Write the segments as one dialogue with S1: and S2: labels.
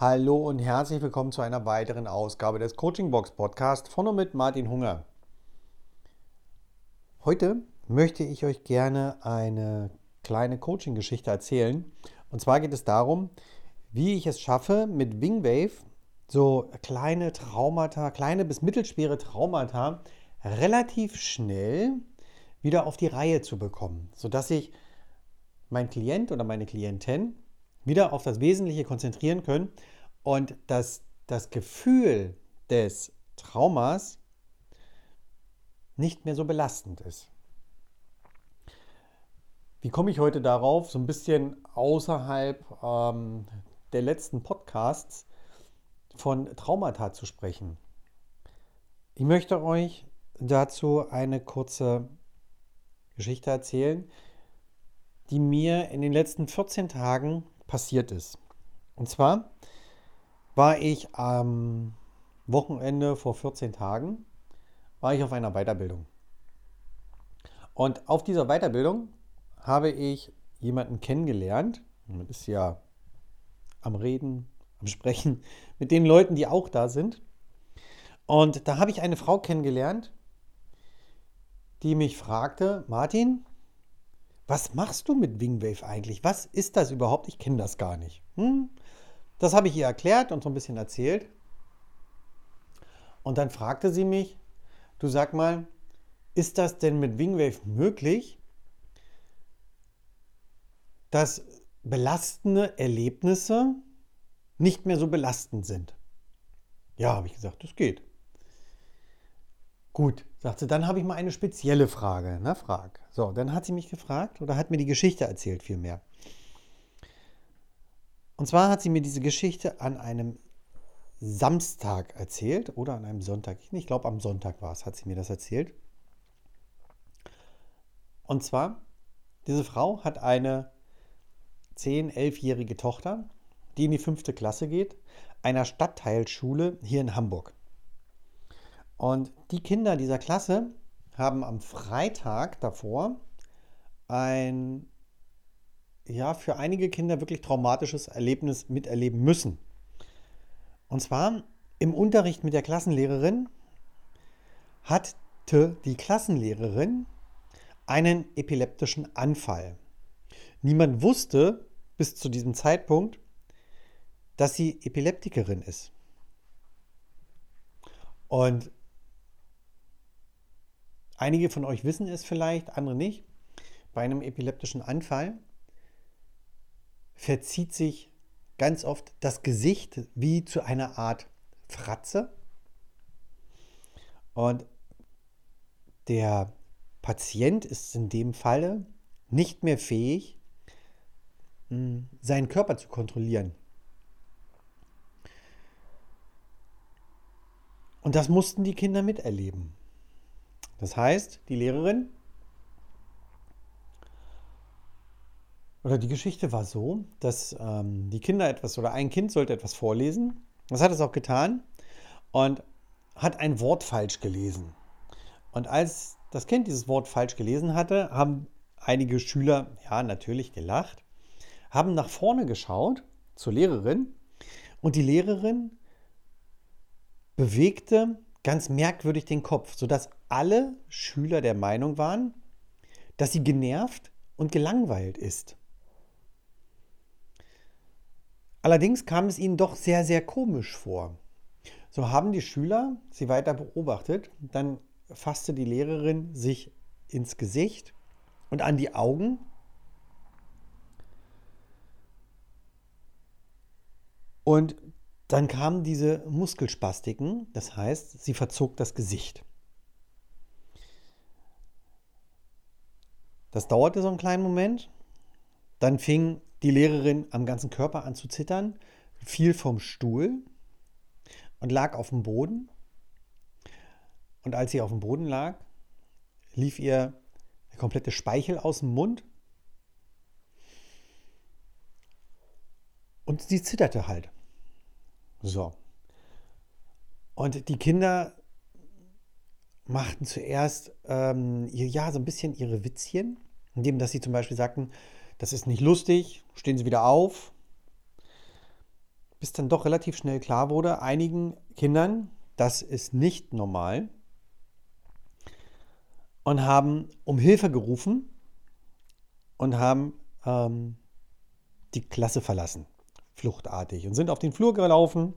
S1: Hallo und herzlich willkommen zu einer weiteren Ausgabe des Coaching Box Podcast von und mit Martin Hunger. Heute möchte ich euch gerne eine kleine Coaching-Geschichte erzählen. Und zwar geht es darum, wie ich es schaffe, mit Wingwave so kleine Traumata, kleine bis mittelschwere Traumata relativ schnell wieder auf die Reihe zu bekommen, sodass ich mein Klient oder meine Klientin wieder auf das Wesentliche konzentrieren können und dass das Gefühl des Traumas nicht mehr so belastend ist. Wie komme ich heute darauf, so ein bisschen außerhalb ähm, der letzten Podcasts von Traumata zu sprechen? Ich möchte euch dazu eine kurze Geschichte erzählen, die mir in den letzten 14 Tagen passiert ist. Und zwar war ich am Wochenende vor 14 Tagen, war ich auf einer Weiterbildung. Und auf dieser Weiterbildung habe ich jemanden kennengelernt. Man ist ja am Reden, am Sprechen mit den Leuten, die auch da sind. Und da habe ich eine Frau kennengelernt, die mich fragte, Martin, was machst du mit Wingwave eigentlich? Was ist das überhaupt? Ich kenne das gar nicht. Hm? Das habe ich ihr erklärt und so ein bisschen erzählt. Und dann fragte sie mich, du sag mal, ist das denn mit Wingwave möglich, dass belastende Erlebnisse nicht mehr so belastend sind? Ja, habe ich gesagt, das geht. Gut, sagte, dann habe ich mal eine spezielle Frage. Na, frag. So, dann hat sie mich gefragt oder hat mir die Geschichte erzählt vielmehr. Und zwar hat sie mir diese Geschichte an einem Samstag erzählt oder an einem Sonntag. Ich glaube, am Sonntag war es, hat sie mir das erzählt. Und zwar, diese Frau hat eine 10-, 11-jährige Tochter, die in die fünfte Klasse geht, einer Stadtteilschule hier in Hamburg. Und die Kinder dieser Klasse haben am Freitag davor ein, ja, für einige Kinder wirklich traumatisches Erlebnis miterleben müssen. Und zwar im Unterricht mit der Klassenlehrerin hatte die Klassenlehrerin einen epileptischen Anfall. Niemand wusste bis zu diesem Zeitpunkt, dass sie Epileptikerin ist. Und Einige von euch wissen es vielleicht, andere nicht. Bei einem epileptischen Anfall verzieht sich ganz oft das Gesicht wie zu einer Art Fratze. Und der Patient ist in dem Falle nicht mehr fähig, hm, seinen Körper zu kontrollieren. Und das mussten die Kinder miterleben. Das heißt, die Lehrerin oder die Geschichte war so, dass ähm, die Kinder etwas oder ein Kind sollte etwas vorlesen. Das hat es auch getan und hat ein Wort falsch gelesen. Und als das Kind dieses Wort falsch gelesen hatte, haben einige Schüler, ja, natürlich gelacht, haben nach vorne geschaut zur Lehrerin und die Lehrerin bewegte ganz merkwürdig den Kopf, sodass alle Schüler der Meinung waren, dass sie genervt und gelangweilt ist. Allerdings kam es ihnen doch sehr, sehr komisch vor. So haben die Schüler sie weiter beobachtet. Dann fasste die Lehrerin sich ins Gesicht und an die Augen. Und dann kamen diese Muskelspastiken, das heißt, sie verzog das Gesicht. Das dauerte so einen kleinen Moment. Dann fing die Lehrerin am ganzen Körper an zu zittern, fiel vom Stuhl und lag auf dem Boden. Und als sie auf dem Boden lag, lief ihr der komplette Speichel aus dem Mund. Und sie zitterte halt. So. Und die Kinder machten zuerst ähm, ja so ein bisschen ihre Witzchen, indem dass sie zum Beispiel sagten, das ist nicht lustig, stehen Sie wieder auf. bis dann doch relativ schnell klar wurde, einigen Kindern, das ist nicht normal und haben um Hilfe gerufen und haben ähm, die Klasse verlassen, fluchtartig, und sind auf den Flur gelaufen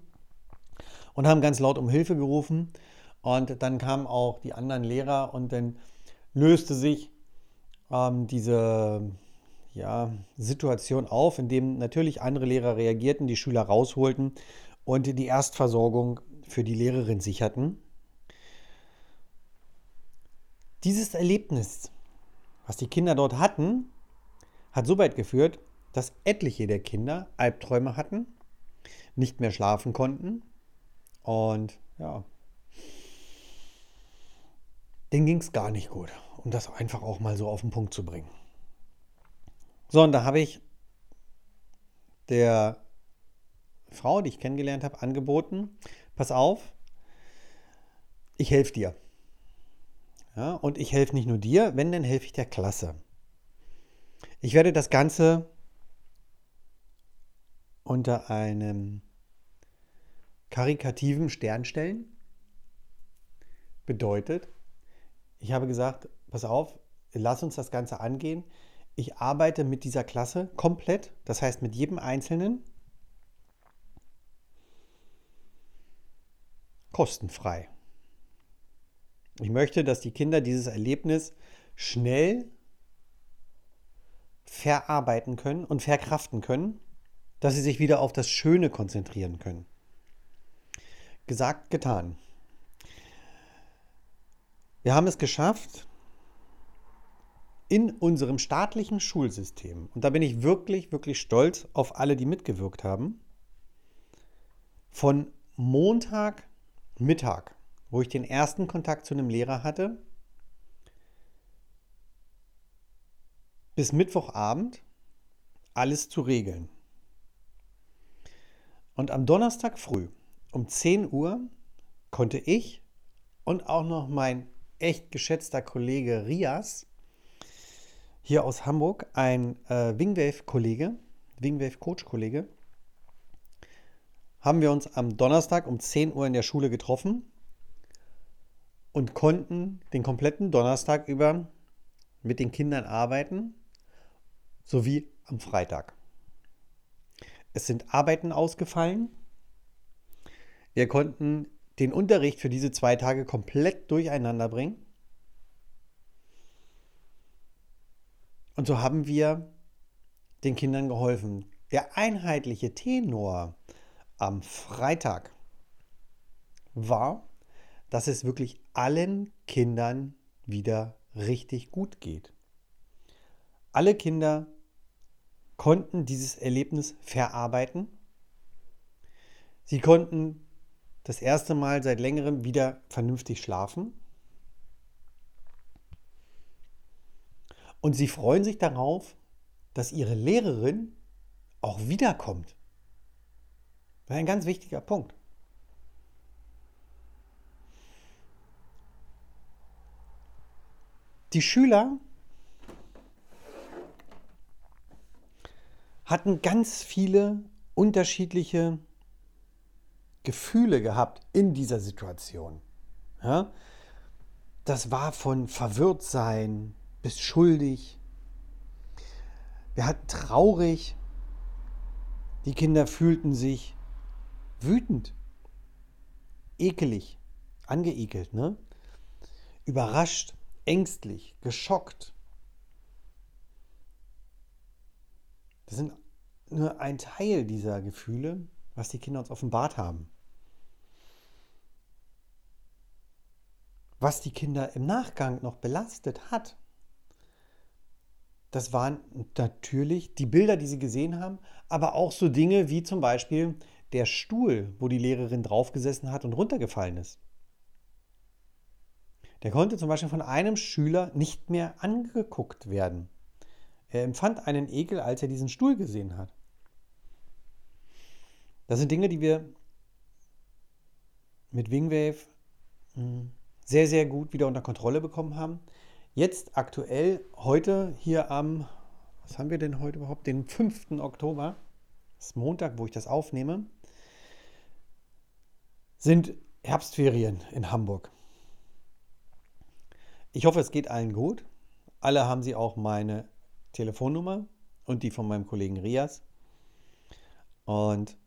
S1: und haben ganz laut um Hilfe gerufen. Und dann kamen auch die anderen Lehrer und dann löste sich ähm, diese ja, Situation auf, in dem natürlich andere Lehrer reagierten, die Schüler rausholten und die Erstversorgung für die Lehrerin sicherten. Dieses Erlebnis, was die Kinder dort hatten, hat so weit geführt, dass etliche der Kinder Albträume hatten, nicht mehr schlafen konnten und ja, denen ging es gar nicht gut, um das einfach auch mal so auf den Punkt zu bringen. So, und da habe ich der Frau, die ich kennengelernt habe, angeboten, pass auf, ich helfe dir. Ja, und ich helfe nicht nur dir, wenn, dann helfe ich der Klasse. Ich werde das Ganze unter einem karikativen Stern stellen. Bedeutet, ich habe gesagt, pass auf, lass uns das Ganze angehen. Ich arbeite mit dieser Klasse komplett, das heißt mit jedem Einzelnen, kostenfrei. Ich möchte, dass die Kinder dieses Erlebnis schnell verarbeiten können und verkraften können, dass sie sich wieder auf das Schöne konzentrieren können. Gesagt, getan. Wir haben es geschafft, in unserem staatlichen Schulsystem, und da bin ich wirklich, wirklich stolz auf alle, die mitgewirkt haben, von Montag Mittag, wo ich den ersten Kontakt zu einem Lehrer hatte, bis Mittwochabend alles zu regeln. Und am Donnerstag früh um 10 Uhr konnte ich und auch noch mein echt geschätzter Kollege Rias hier aus Hamburg, ein äh, Wingwave-Kollege, Wingwave-Coach-Kollege, haben wir uns am Donnerstag um 10 Uhr in der Schule getroffen und konnten den kompletten Donnerstag über mit den Kindern arbeiten sowie am Freitag. Es sind Arbeiten ausgefallen. Wir konnten den Unterricht für diese zwei Tage komplett durcheinander bringen. Und so haben wir den Kindern geholfen. Der einheitliche Tenor am Freitag war, dass es wirklich allen Kindern wieder richtig gut geht. Alle Kinder konnten dieses Erlebnis verarbeiten. Sie konnten das erste Mal seit längerem wieder vernünftig schlafen. Und sie freuen sich darauf, dass ihre Lehrerin auch wiederkommt. Das ist ein ganz wichtiger Punkt. Die Schüler hatten ganz viele unterschiedliche Gefühle gehabt in dieser Situation. Ja? Das war von verwirrt sein bis schuldig. Wir hatten traurig. Die Kinder fühlten sich wütend, ekelig, angeekelt, ne? überrascht, ängstlich, geschockt. Das sind nur ein Teil dieser Gefühle, was die Kinder uns offenbart haben. Was die Kinder im Nachgang noch belastet hat, das waren natürlich die Bilder, die sie gesehen haben, aber auch so Dinge wie zum Beispiel der Stuhl, wo die Lehrerin draufgesessen hat und runtergefallen ist. Der konnte zum Beispiel von einem Schüler nicht mehr angeguckt werden. Er empfand einen Ekel, als er diesen Stuhl gesehen hat. Das sind Dinge, die wir mit Wingwave hm, sehr, sehr gut wieder unter Kontrolle bekommen haben. Jetzt aktuell, heute hier am, was haben wir denn heute überhaupt? Den 5. Oktober, das ist Montag, wo ich das aufnehme. sind Herbstferien in Hamburg. Ich hoffe, es geht allen gut. Alle haben sie auch meine Telefonnummer und die von meinem Kollegen Rias. Und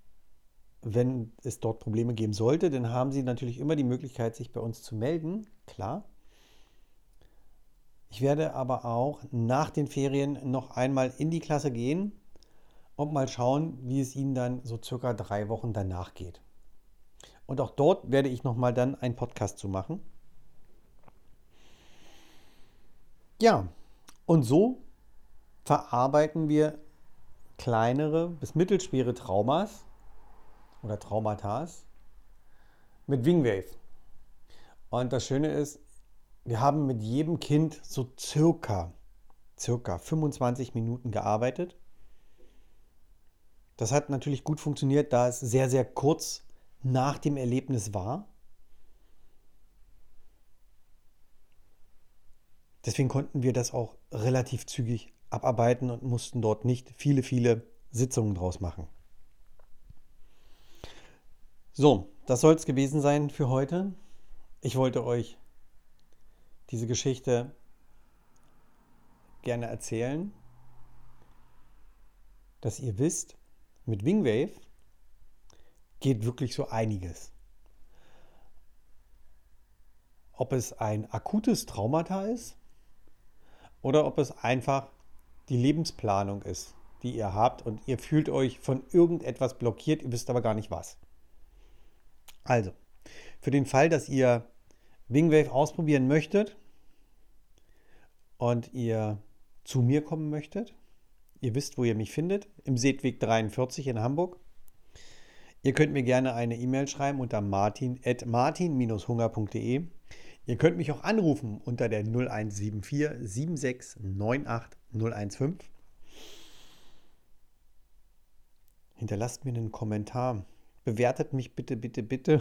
S1: wenn es dort Probleme geben sollte, dann haben sie natürlich immer die Möglichkeit, sich bei uns zu melden. Klar. Ich werde aber auch nach den Ferien noch einmal in die Klasse gehen und mal schauen, wie es ihnen dann so circa drei Wochen danach geht. Und auch dort werde ich nochmal dann einen Podcast zu machen. Ja, und so verarbeiten wir kleinere bis mittelschwere Traumas oder Traumata mit Wingwave. Und das Schöne ist, wir haben mit jedem Kind so circa, circa 25 Minuten gearbeitet. Das hat natürlich gut funktioniert, da es sehr, sehr kurz nach dem Erlebnis war. Deswegen konnten wir das auch relativ zügig abarbeiten und mussten dort nicht viele, viele Sitzungen draus machen. So, das soll es gewesen sein für heute. Ich wollte euch diese Geschichte gerne erzählen, dass ihr wisst, mit Wingwave geht wirklich so einiges. Ob es ein akutes Traumata ist oder ob es einfach die Lebensplanung ist, die ihr habt und ihr fühlt euch von irgendetwas blockiert, ihr wisst aber gar nicht was. Also, für den Fall, dass ihr Wingwave ausprobieren möchtet und ihr zu mir kommen möchtet, ihr wisst, wo ihr mich findet, im Seetweg 43 in Hamburg. Ihr könnt mir gerne eine E-Mail schreiben unter martin.martin-hunger.de. Ihr könnt mich auch anrufen unter der 0174 7698 015. Hinterlasst mir einen Kommentar. Bewertet mich bitte, bitte, bitte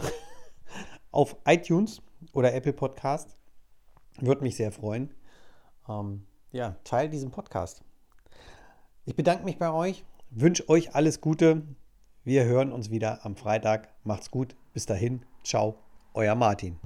S1: auf iTunes oder Apple Podcast. Würde mich sehr freuen. Ähm, ja, teilt diesen Podcast. Ich bedanke mich bei euch, wünsche euch alles Gute. Wir hören uns wieder am Freitag. Macht's gut. Bis dahin. Ciao. Euer Martin.